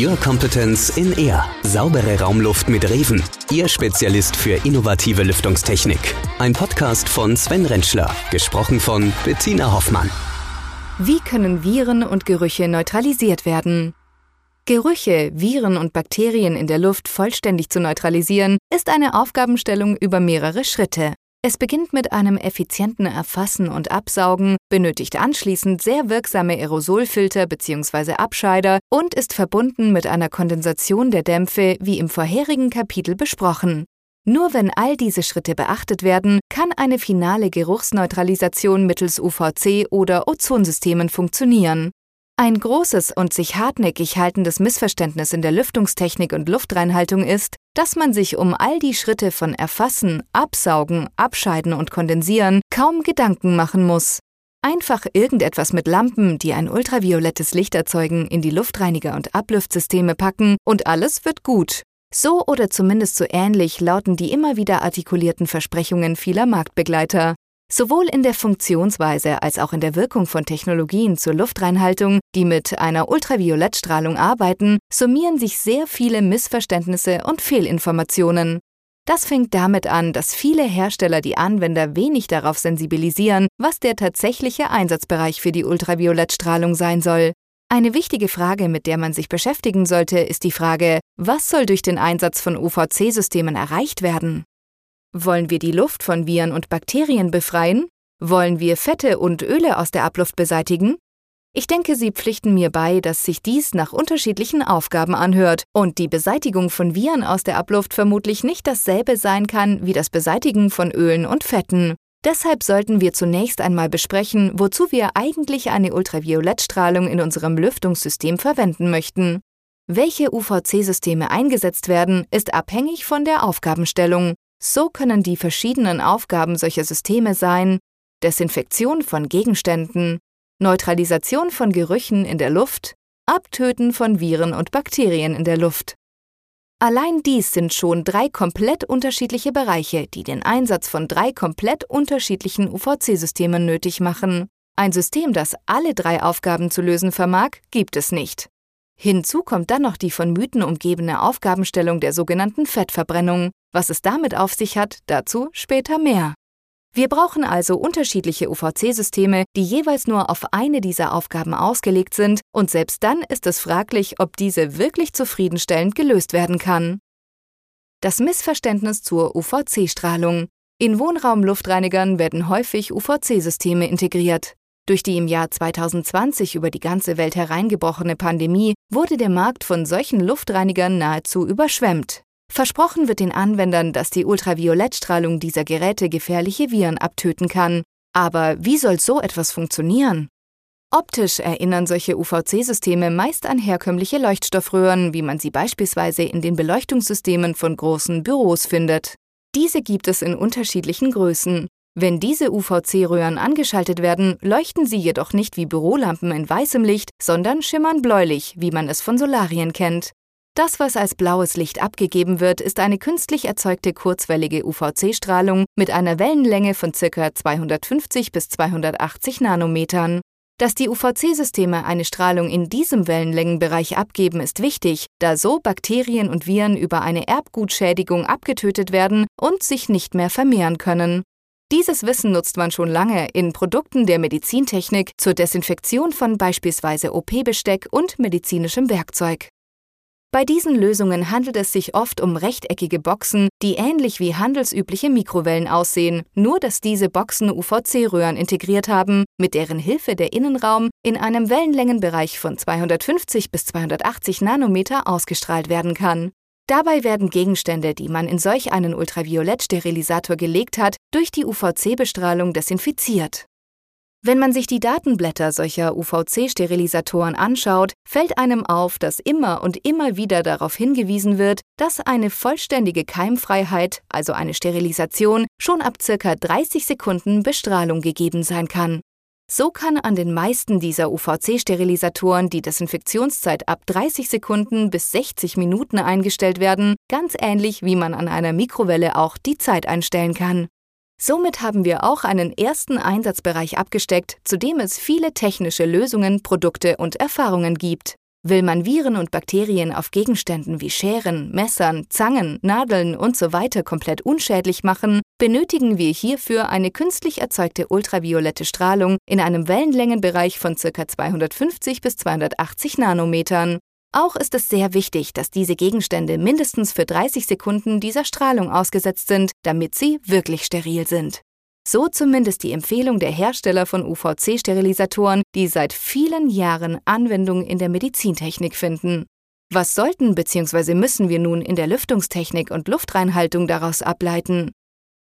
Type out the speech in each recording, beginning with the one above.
Your Competence in Air. Saubere Raumluft mit Reven. Ihr Spezialist für innovative Lüftungstechnik. Ein Podcast von Sven Rentschler. Gesprochen von Bettina Hoffmann. Wie können Viren und Gerüche neutralisiert werden? Gerüche, Viren und Bakterien in der Luft vollständig zu neutralisieren, ist eine Aufgabenstellung über mehrere Schritte. Es beginnt mit einem effizienten Erfassen und Absaugen, benötigt anschließend sehr wirksame Aerosolfilter bzw. Abscheider und ist verbunden mit einer Kondensation der Dämpfe, wie im vorherigen Kapitel besprochen. Nur wenn all diese Schritte beachtet werden, kann eine finale Geruchsneutralisation mittels UVC oder Ozonsystemen funktionieren. Ein großes und sich hartnäckig haltendes Missverständnis in der Lüftungstechnik und Luftreinhaltung ist, dass man sich um all die Schritte von Erfassen, Absaugen, Abscheiden und Kondensieren kaum Gedanken machen muss. Einfach irgendetwas mit Lampen, die ein ultraviolettes Licht erzeugen, in die Luftreiniger und Ablüftsysteme packen und alles wird gut. So oder zumindest so ähnlich lauten die immer wieder artikulierten Versprechungen vieler Marktbegleiter. Sowohl in der Funktionsweise als auch in der Wirkung von Technologien zur Luftreinhaltung, die mit einer Ultraviolettstrahlung arbeiten, summieren sich sehr viele Missverständnisse und Fehlinformationen. Das fängt damit an, dass viele Hersteller die Anwender wenig darauf sensibilisieren, was der tatsächliche Einsatzbereich für die Ultraviolettstrahlung sein soll. Eine wichtige Frage, mit der man sich beschäftigen sollte, ist die Frage, was soll durch den Einsatz von UVC-Systemen erreicht werden? Wollen wir die Luft von Viren und Bakterien befreien? Wollen wir Fette und Öle aus der Abluft beseitigen? Ich denke, Sie pflichten mir bei, dass sich dies nach unterschiedlichen Aufgaben anhört und die Beseitigung von Viren aus der Abluft vermutlich nicht dasselbe sein kann wie das Beseitigen von Ölen und Fetten. Deshalb sollten wir zunächst einmal besprechen, wozu wir eigentlich eine Ultraviolettstrahlung in unserem Lüftungssystem verwenden möchten. Welche UVC-Systeme eingesetzt werden, ist abhängig von der Aufgabenstellung. So können die verschiedenen Aufgaben solcher Systeme sein Desinfektion von Gegenständen, Neutralisation von Gerüchen in der Luft, Abtöten von Viren und Bakterien in der Luft. Allein dies sind schon drei komplett unterschiedliche Bereiche, die den Einsatz von drei komplett unterschiedlichen UVC-Systemen nötig machen. Ein System, das alle drei Aufgaben zu lösen vermag, gibt es nicht. Hinzu kommt dann noch die von Mythen umgebene Aufgabenstellung der sogenannten Fettverbrennung. Was es damit auf sich hat, dazu später mehr. Wir brauchen also unterschiedliche UVC-Systeme, die jeweils nur auf eine dieser Aufgaben ausgelegt sind, und selbst dann ist es fraglich, ob diese wirklich zufriedenstellend gelöst werden kann. Das Missverständnis zur UVC-Strahlung. In Wohnraumluftreinigern werden häufig UVC-Systeme integriert. Durch die im Jahr 2020 über die ganze Welt hereingebrochene Pandemie wurde der Markt von solchen Luftreinigern nahezu überschwemmt. Versprochen wird den Anwendern, dass die Ultraviolettstrahlung dieser Geräte gefährliche Viren abtöten kann. Aber wie soll so etwas funktionieren? Optisch erinnern solche UVC-Systeme meist an herkömmliche Leuchtstoffröhren, wie man sie beispielsweise in den Beleuchtungssystemen von großen Büros findet. Diese gibt es in unterschiedlichen Größen. Wenn diese UVC-Röhren angeschaltet werden, leuchten sie jedoch nicht wie Bürolampen in weißem Licht, sondern schimmern bläulich, wie man es von Solarien kennt. Das, was als blaues Licht abgegeben wird, ist eine künstlich erzeugte kurzwellige UVC-Strahlung mit einer Wellenlänge von ca. 250 bis 280 Nanometern. Dass die UVC-Systeme eine Strahlung in diesem Wellenlängenbereich abgeben, ist wichtig, da so Bakterien und Viren über eine Erbgutschädigung abgetötet werden und sich nicht mehr vermehren können. Dieses Wissen nutzt man schon lange in Produkten der Medizintechnik zur Desinfektion von beispielsweise OP-Besteck und medizinischem Werkzeug. Bei diesen Lösungen handelt es sich oft um rechteckige Boxen, die ähnlich wie handelsübliche Mikrowellen aussehen, nur dass diese Boxen UVC-Röhren integriert haben, mit deren Hilfe der Innenraum in einem Wellenlängenbereich von 250 bis 280 Nanometer ausgestrahlt werden kann. Dabei werden Gegenstände, die man in solch einen Ultraviolettsterilisator gelegt hat, durch die UVC-Bestrahlung desinfiziert. Wenn man sich die Datenblätter solcher UVC-Sterilisatoren anschaut, fällt einem auf, dass immer und immer wieder darauf hingewiesen wird, dass eine vollständige Keimfreiheit, also eine Sterilisation, schon ab circa 30 Sekunden Bestrahlung gegeben sein kann. So kann an den meisten dieser UVC-Sterilisatoren die Desinfektionszeit ab 30 Sekunden bis 60 Minuten eingestellt werden, ganz ähnlich wie man an einer Mikrowelle auch die Zeit einstellen kann. Somit haben wir auch einen ersten Einsatzbereich abgesteckt, zu dem es viele technische Lösungen, Produkte und Erfahrungen gibt. Will man Viren und Bakterien auf Gegenständen wie Scheren, Messern, Zangen, Nadeln usw. So komplett unschädlich machen, benötigen wir hierfür eine künstlich erzeugte ultraviolette Strahlung in einem Wellenlängenbereich von ca. 250 bis 280 Nanometern. Auch ist es sehr wichtig, dass diese Gegenstände mindestens für 30 Sekunden dieser Strahlung ausgesetzt sind, damit sie wirklich steril sind. So zumindest die Empfehlung der Hersteller von UVC-Sterilisatoren, die seit vielen Jahren Anwendung in der Medizintechnik finden. Was sollten bzw. müssen wir nun in der Lüftungstechnik und Luftreinhaltung daraus ableiten?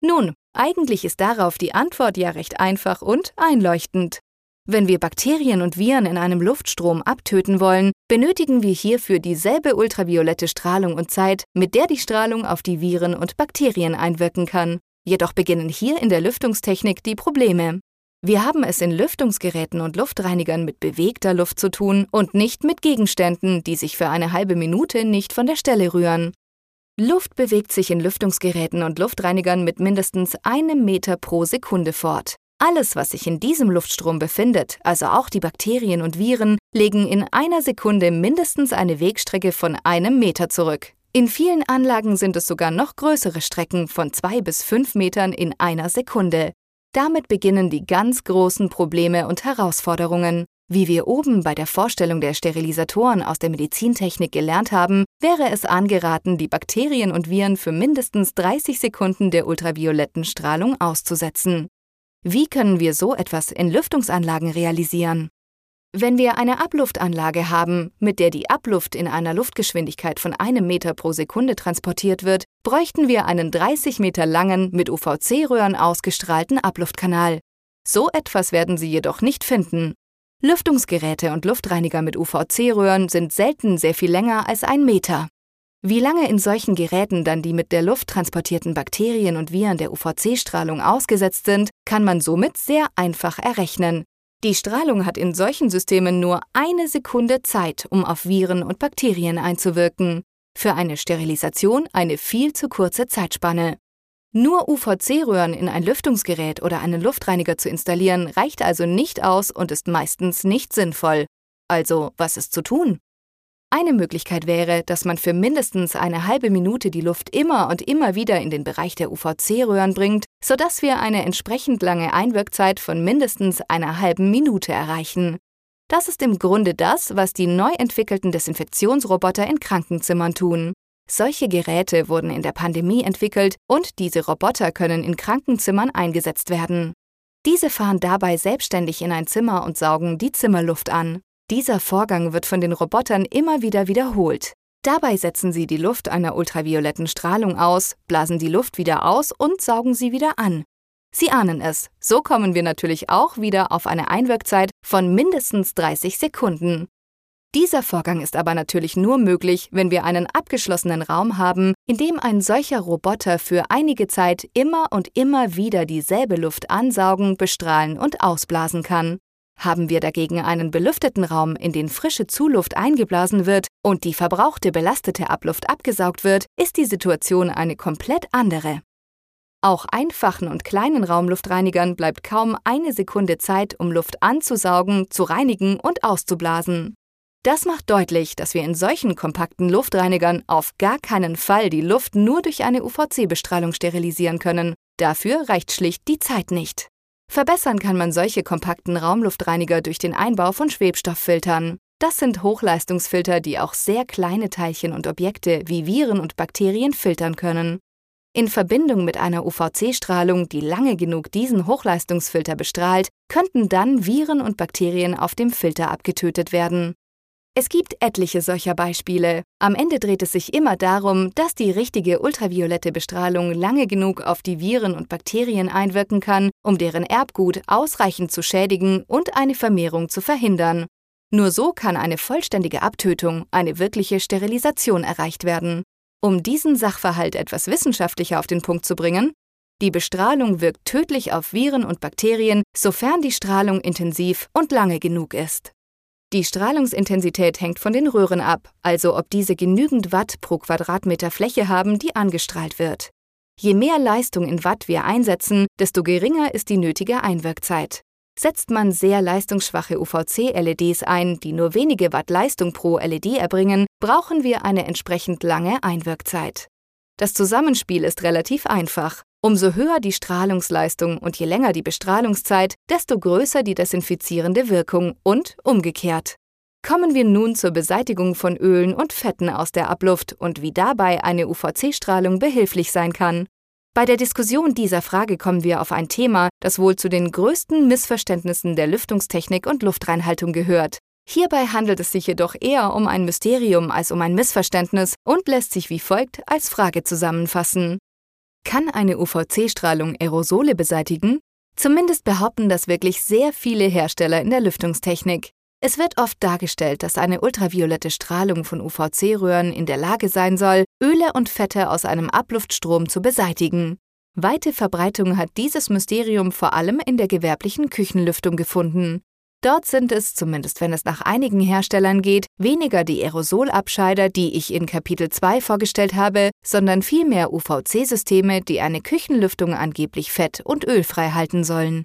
Nun, eigentlich ist darauf die Antwort ja recht einfach und einleuchtend. Wenn wir Bakterien und Viren in einem Luftstrom abtöten wollen, benötigen wir hierfür dieselbe ultraviolette Strahlung und Zeit, mit der die Strahlung auf die Viren und Bakterien einwirken kann. Jedoch beginnen hier in der Lüftungstechnik die Probleme. Wir haben es in Lüftungsgeräten und Luftreinigern mit bewegter Luft zu tun und nicht mit Gegenständen, die sich für eine halbe Minute nicht von der Stelle rühren. Luft bewegt sich in Lüftungsgeräten und Luftreinigern mit mindestens einem Meter pro Sekunde fort. Alles, was sich in diesem Luftstrom befindet, also auch die Bakterien und Viren, legen in einer Sekunde mindestens eine Wegstrecke von einem Meter zurück. In vielen Anlagen sind es sogar noch größere Strecken von zwei bis fünf Metern in einer Sekunde. Damit beginnen die ganz großen Probleme und Herausforderungen. Wie wir oben bei der Vorstellung der Sterilisatoren aus der Medizintechnik gelernt haben, wäre es angeraten, die Bakterien und Viren für mindestens 30 Sekunden der ultravioletten Strahlung auszusetzen. Wie können wir so etwas in Lüftungsanlagen realisieren? Wenn wir eine Abluftanlage haben, mit der die Abluft in einer Luftgeschwindigkeit von einem Meter pro Sekunde transportiert wird, bräuchten wir einen 30 Meter langen, mit UVC-Röhren ausgestrahlten Abluftkanal. So etwas werden Sie jedoch nicht finden. Lüftungsgeräte und Luftreiniger mit UVC-Röhren sind selten sehr viel länger als ein Meter. Wie lange in solchen Geräten dann die mit der Luft transportierten Bakterien und Viren der UVC-Strahlung ausgesetzt sind, kann man somit sehr einfach errechnen. Die Strahlung hat in solchen Systemen nur eine Sekunde Zeit, um auf Viren und Bakterien einzuwirken. Für eine Sterilisation eine viel zu kurze Zeitspanne. Nur UVC-Röhren in ein Lüftungsgerät oder einen Luftreiniger zu installieren, reicht also nicht aus und ist meistens nicht sinnvoll. Also, was ist zu tun? Eine Möglichkeit wäre, dass man für mindestens eine halbe Minute die Luft immer und immer wieder in den Bereich der UVC-Röhren bringt, sodass wir eine entsprechend lange Einwirkzeit von mindestens einer halben Minute erreichen. Das ist im Grunde das, was die neu entwickelten Desinfektionsroboter in Krankenzimmern tun. Solche Geräte wurden in der Pandemie entwickelt und diese Roboter können in Krankenzimmern eingesetzt werden. Diese fahren dabei selbstständig in ein Zimmer und saugen die Zimmerluft an. Dieser Vorgang wird von den Robotern immer wieder wiederholt. Dabei setzen sie die Luft einer ultravioletten Strahlung aus, blasen die Luft wieder aus und saugen sie wieder an. Sie ahnen es, so kommen wir natürlich auch wieder auf eine Einwirkzeit von mindestens 30 Sekunden. Dieser Vorgang ist aber natürlich nur möglich, wenn wir einen abgeschlossenen Raum haben, in dem ein solcher Roboter für einige Zeit immer und immer wieder dieselbe Luft ansaugen, bestrahlen und ausblasen kann. Haben wir dagegen einen belüfteten Raum, in den frische Zuluft eingeblasen wird und die verbrauchte belastete Abluft abgesaugt wird, ist die Situation eine komplett andere. Auch einfachen und kleinen Raumluftreinigern bleibt kaum eine Sekunde Zeit, um Luft anzusaugen, zu reinigen und auszublasen. Das macht deutlich, dass wir in solchen kompakten Luftreinigern auf gar keinen Fall die Luft nur durch eine UVC-Bestrahlung sterilisieren können. Dafür reicht schlicht die Zeit nicht. Verbessern kann man solche kompakten Raumluftreiniger durch den Einbau von Schwebstofffiltern. Das sind Hochleistungsfilter, die auch sehr kleine Teilchen und Objekte wie Viren und Bakterien filtern können. In Verbindung mit einer UVC-Strahlung, die lange genug diesen Hochleistungsfilter bestrahlt, könnten dann Viren und Bakterien auf dem Filter abgetötet werden. Es gibt etliche solcher Beispiele. Am Ende dreht es sich immer darum, dass die richtige ultraviolette Bestrahlung lange genug auf die Viren und Bakterien einwirken kann, um deren Erbgut ausreichend zu schädigen und eine Vermehrung zu verhindern. Nur so kann eine vollständige Abtötung, eine wirkliche Sterilisation erreicht werden. Um diesen Sachverhalt etwas wissenschaftlicher auf den Punkt zu bringen, die Bestrahlung wirkt tödlich auf Viren und Bakterien, sofern die Strahlung intensiv und lange genug ist. Die Strahlungsintensität hängt von den Röhren ab, also ob diese genügend Watt pro Quadratmeter Fläche haben, die angestrahlt wird. Je mehr Leistung in Watt wir einsetzen, desto geringer ist die nötige Einwirkzeit. Setzt man sehr leistungsschwache UVC-LEDs ein, die nur wenige Watt Leistung pro LED erbringen, brauchen wir eine entsprechend lange Einwirkzeit. Das Zusammenspiel ist relativ einfach. Umso höher die Strahlungsleistung und je länger die Bestrahlungszeit, desto größer die desinfizierende Wirkung und umgekehrt. Kommen wir nun zur Beseitigung von Ölen und Fetten aus der Abluft und wie dabei eine UVC-Strahlung behilflich sein kann. Bei der Diskussion dieser Frage kommen wir auf ein Thema, das wohl zu den größten Missverständnissen der Lüftungstechnik und Luftreinhaltung gehört. Hierbei handelt es sich jedoch eher um ein Mysterium als um ein Missverständnis und lässt sich wie folgt als Frage zusammenfassen. Kann eine UVC-Strahlung Aerosole beseitigen? Zumindest behaupten das wirklich sehr viele Hersteller in der Lüftungstechnik. Es wird oft dargestellt, dass eine ultraviolette Strahlung von UVC-Röhren in der Lage sein soll, Öle und Fette aus einem Abluftstrom zu beseitigen. Weite Verbreitung hat dieses Mysterium vor allem in der gewerblichen Küchenlüftung gefunden. Dort sind es, zumindest wenn es nach einigen Herstellern geht, weniger die Aerosolabscheider, die ich in Kapitel 2 vorgestellt habe, sondern vielmehr UVC-Systeme, die eine Küchenlüftung angeblich fett- und ölfrei halten sollen.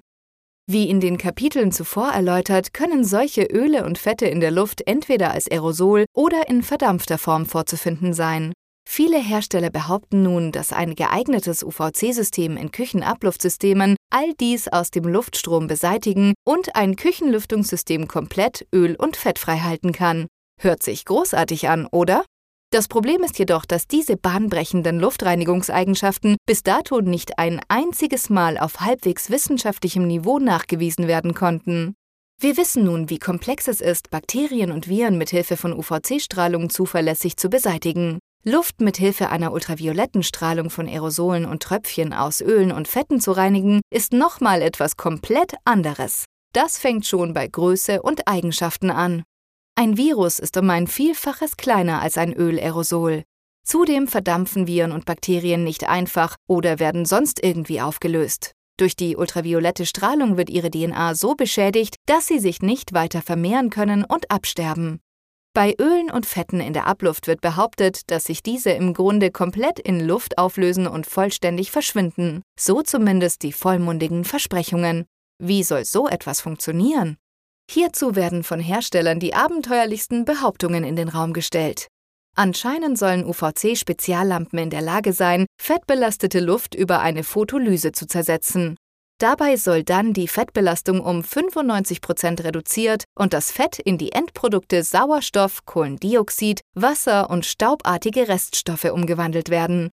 Wie in den Kapiteln zuvor erläutert, können solche Öle und Fette in der Luft entweder als Aerosol oder in verdampfter Form vorzufinden sein. Viele Hersteller behaupten nun, dass ein geeignetes UVC-System in Küchenabluftsystemen all dies aus dem Luftstrom beseitigen und ein Küchenlüftungssystem komplett öl- und fettfrei halten kann. Hört sich großartig an, oder? Das Problem ist jedoch, dass diese bahnbrechenden Luftreinigungseigenschaften bis dato nicht ein einziges Mal auf halbwegs wissenschaftlichem Niveau nachgewiesen werden konnten. Wir wissen nun, wie komplex es ist, Bakterien und Viren mithilfe von UVC-Strahlung zuverlässig zu beseitigen. Luft mithilfe einer ultravioletten Strahlung von Aerosolen und Tröpfchen aus Ölen und Fetten zu reinigen, ist nochmal etwas komplett anderes. Das fängt schon bei Größe und Eigenschaften an. Ein Virus ist um ein Vielfaches kleiner als ein Ölaerosol. Zudem verdampfen Viren und Bakterien nicht einfach oder werden sonst irgendwie aufgelöst. Durch die ultraviolette Strahlung wird ihre DNA so beschädigt, dass sie sich nicht weiter vermehren können und absterben. Bei Ölen und Fetten in der Abluft wird behauptet, dass sich diese im Grunde komplett in Luft auflösen und vollständig verschwinden. So zumindest die vollmundigen Versprechungen. Wie soll so etwas funktionieren? Hierzu werden von Herstellern die abenteuerlichsten Behauptungen in den Raum gestellt. Anscheinend sollen UVC-Speziallampen in der Lage sein, fettbelastete Luft über eine Photolyse zu zersetzen. Dabei soll dann die Fettbelastung um 95 Prozent reduziert und das Fett in die Endprodukte Sauerstoff, Kohlendioxid, Wasser und staubartige Reststoffe umgewandelt werden.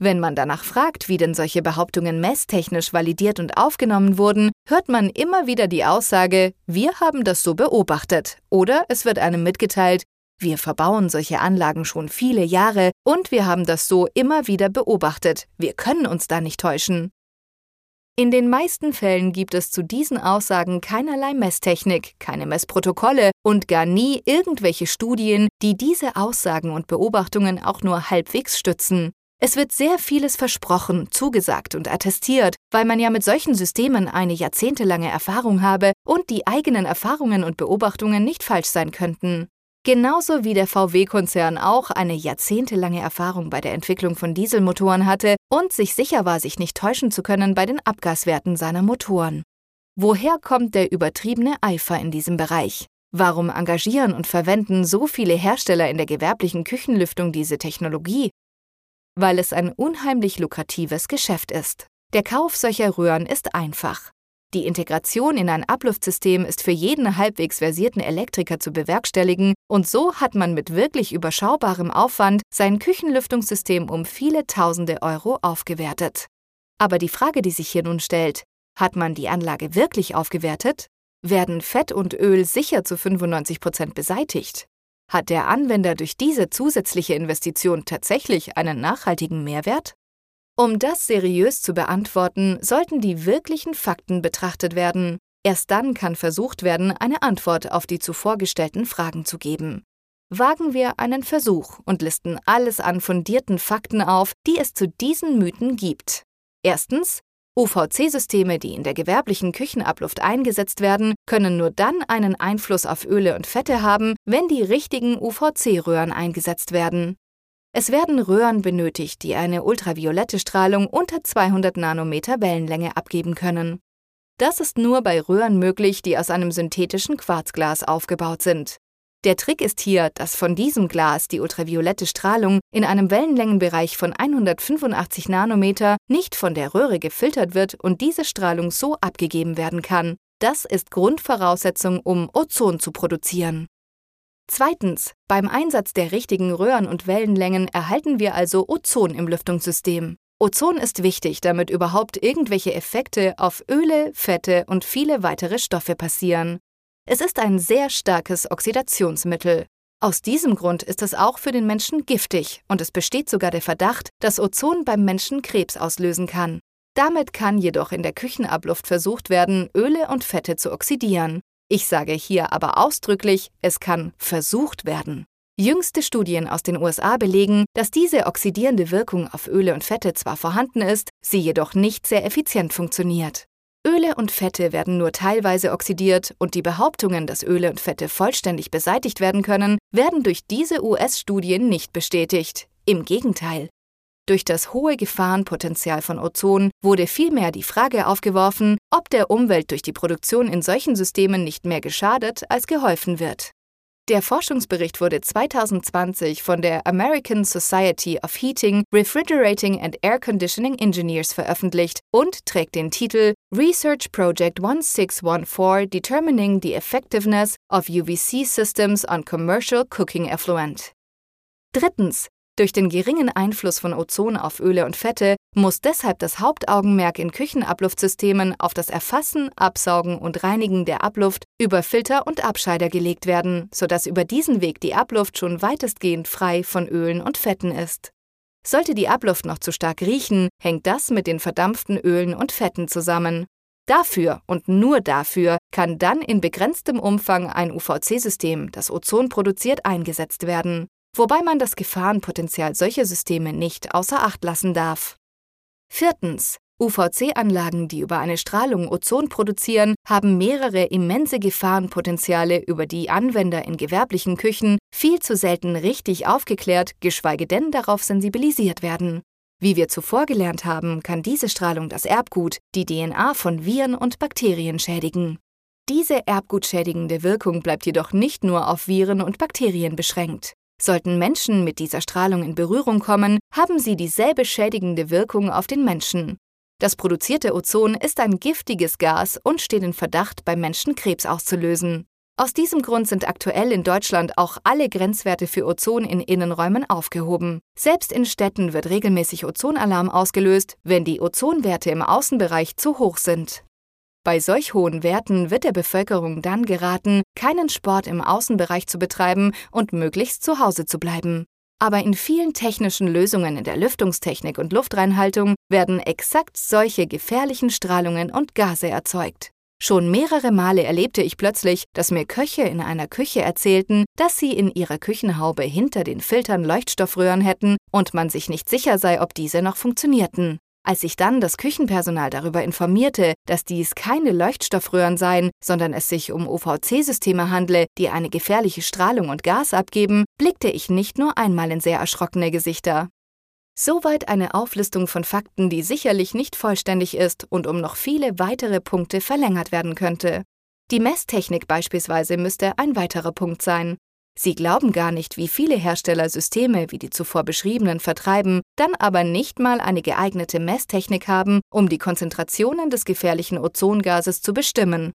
Wenn man danach fragt, wie denn solche Behauptungen messtechnisch validiert und aufgenommen wurden, hört man immer wieder die Aussage, wir haben das so beobachtet, oder es wird einem mitgeteilt, wir verbauen solche Anlagen schon viele Jahre und wir haben das so immer wieder beobachtet, wir können uns da nicht täuschen. In den meisten Fällen gibt es zu diesen Aussagen keinerlei Messtechnik, keine Messprotokolle und gar nie irgendwelche Studien, die diese Aussagen und Beobachtungen auch nur halbwegs stützen. Es wird sehr vieles versprochen, zugesagt und attestiert, weil man ja mit solchen Systemen eine jahrzehntelange Erfahrung habe und die eigenen Erfahrungen und Beobachtungen nicht falsch sein könnten. Genauso wie der VW-Konzern auch eine jahrzehntelange Erfahrung bei der Entwicklung von Dieselmotoren hatte und sich sicher war, sich nicht täuschen zu können bei den Abgaswerten seiner Motoren. Woher kommt der übertriebene Eifer in diesem Bereich? Warum engagieren und verwenden so viele Hersteller in der gewerblichen Küchenlüftung diese Technologie? weil es ein unheimlich lukratives Geschäft ist. Der Kauf solcher Röhren ist einfach. Die Integration in ein Abluftsystem ist für jeden halbwegs versierten Elektriker zu bewerkstelligen und so hat man mit wirklich überschaubarem Aufwand sein Küchenlüftungssystem um viele tausende Euro aufgewertet. Aber die Frage, die sich hier nun stellt, hat man die Anlage wirklich aufgewertet? Werden Fett und Öl sicher zu 95 Prozent beseitigt? Hat der Anwender durch diese zusätzliche Investition tatsächlich einen nachhaltigen Mehrwert? Um das seriös zu beantworten, sollten die wirklichen Fakten betrachtet werden. Erst dann kann versucht werden, eine Antwort auf die zuvor gestellten Fragen zu geben. Wagen wir einen Versuch und listen alles an fundierten Fakten auf, die es zu diesen Mythen gibt. Erstens, UVC-Systeme, die in der gewerblichen Küchenabluft eingesetzt werden, können nur dann einen Einfluss auf Öle und Fette haben, wenn die richtigen UVC-Röhren eingesetzt werden. Es werden Röhren benötigt, die eine ultraviolette Strahlung unter 200 Nanometer Wellenlänge abgeben können. Das ist nur bei Röhren möglich, die aus einem synthetischen Quarzglas aufgebaut sind. Der Trick ist hier, dass von diesem Glas die ultraviolette Strahlung in einem Wellenlängenbereich von 185 Nanometer nicht von der Röhre gefiltert wird und diese Strahlung so abgegeben werden kann. Das ist Grundvoraussetzung, um Ozon zu produzieren. Zweitens, beim Einsatz der richtigen Röhren und Wellenlängen erhalten wir also Ozon im Lüftungssystem. Ozon ist wichtig, damit überhaupt irgendwelche Effekte auf Öle, Fette und viele weitere Stoffe passieren. Es ist ein sehr starkes Oxidationsmittel. Aus diesem Grund ist es auch für den Menschen giftig und es besteht sogar der Verdacht, dass Ozon beim Menschen Krebs auslösen kann. Damit kann jedoch in der Küchenabluft versucht werden, Öle und Fette zu oxidieren. Ich sage hier aber ausdrücklich, es kann versucht werden. Jüngste Studien aus den USA belegen, dass diese oxidierende Wirkung auf Öle und Fette zwar vorhanden ist, sie jedoch nicht sehr effizient funktioniert. Öle und Fette werden nur teilweise oxidiert und die Behauptungen, dass Öle und Fette vollständig beseitigt werden können, werden durch diese US-Studien nicht bestätigt. Im Gegenteil. Durch das hohe Gefahrenpotenzial von Ozon wurde vielmehr die Frage aufgeworfen, ob der Umwelt durch die Produktion in solchen Systemen nicht mehr geschadet als geholfen wird. Der Forschungsbericht wurde 2020 von der American Society of Heating, Refrigerating and Air Conditioning Engineers veröffentlicht und trägt den Titel Research Project 1614 Determining the Effectiveness of UVC Systems on Commercial Cooking Effluent. Drittens. Durch den geringen Einfluss von Ozon auf Öle und Fette muss deshalb das Hauptaugenmerk in Küchenabluftsystemen auf das Erfassen, Absaugen und Reinigen der Abluft über Filter und Abscheider gelegt werden, sodass über diesen Weg die Abluft schon weitestgehend frei von Ölen und Fetten ist. Sollte die Abluft noch zu stark riechen, hängt das mit den verdampften Ölen und Fetten zusammen. Dafür und nur dafür kann dann in begrenztem Umfang ein UVC-System, das Ozon produziert, eingesetzt werden wobei man das Gefahrenpotenzial solcher Systeme nicht außer Acht lassen darf. Viertens. UVC-Anlagen, die über eine Strahlung Ozon produzieren, haben mehrere immense Gefahrenpotenziale, über die Anwender in gewerblichen Küchen viel zu selten richtig aufgeklärt, geschweige denn darauf sensibilisiert werden. Wie wir zuvor gelernt haben, kann diese Strahlung das Erbgut, die DNA von Viren und Bakterien schädigen. Diese erbgutschädigende Wirkung bleibt jedoch nicht nur auf Viren und Bakterien beschränkt. Sollten Menschen mit dieser Strahlung in Berührung kommen, haben sie dieselbe schädigende Wirkung auf den Menschen. Das produzierte Ozon ist ein giftiges Gas und steht in Verdacht, beim Menschen Krebs auszulösen. Aus diesem Grund sind aktuell in Deutschland auch alle Grenzwerte für Ozon in Innenräumen aufgehoben. Selbst in Städten wird regelmäßig Ozonalarm ausgelöst, wenn die Ozonwerte im Außenbereich zu hoch sind. Bei solch hohen Werten wird der Bevölkerung dann geraten, keinen Sport im Außenbereich zu betreiben und möglichst zu Hause zu bleiben. Aber in vielen technischen Lösungen in der Lüftungstechnik und Luftreinhaltung werden exakt solche gefährlichen Strahlungen und Gase erzeugt. Schon mehrere Male erlebte ich plötzlich, dass mir Köche in einer Küche erzählten, dass sie in ihrer Küchenhaube hinter den Filtern Leuchtstoffröhren hätten und man sich nicht sicher sei, ob diese noch funktionierten. Als sich dann das Küchenpersonal darüber informierte, dass dies keine Leuchtstoffröhren seien, sondern es sich um UVC-Systeme handle, die eine gefährliche Strahlung und Gas abgeben, blickte ich nicht nur einmal in sehr erschrockene Gesichter. Soweit eine Auflistung von Fakten, die sicherlich nicht vollständig ist und um noch viele weitere Punkte verlängert werden könnte. Die Messtechnik beispielsweise müsste ein weiterer Punkt sein. Sie glauben gar nicht, wie viele Hersteller Systeme wie die zuvor beschriebenen vertreiben, dann aber nicht mal eine geeignete Messtechnik haben, um die Konzentrationen des gefährlichen Ozongases zu bestimmen.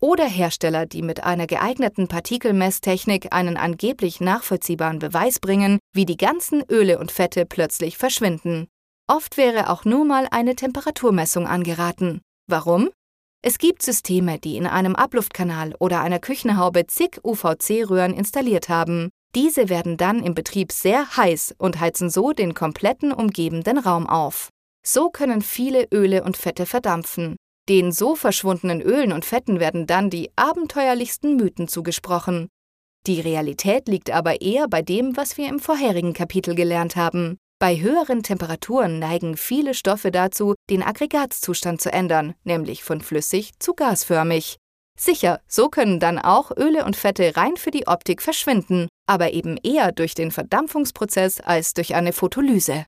Oder Hersteller, die mit einer geeigneten Partikelmesstechnik einen angeblich nachvollziehbaren Beweis bringen, wie die ganzen Öle und Fette plötzlich verschwinden. Oft wäre auch nur mal eine Temperaturmessung angeraten. Warum? Es gibt Systeme, die in einem Abluftkanal oder einer Küchenhaube zig UVC-Röhren installiert haben. Diese werden dann im Betrieb sehr heiß und heizen so den kompletten umgebenden Raum auf. So können viele Öle und Fette verdampfen. Den so verschwundenen Ölen und Fetten werden dann die abenteuerlichsten Mythen zugesprochen. Die Realität liegt aber eher bei dem, was wir im vorherigen Kapitel gelernt haben. Bei höheren Temperaturen neigen viele Stoffe dazu, den Aggregatzustand zu ändern, nämlich von flüssig zu gasförmig. Sicher, so können dann auch Öle und Fette rein für die Optik verschwinden, aber eben eher durch den Verdampfungsprozess als durch eine Photolyse.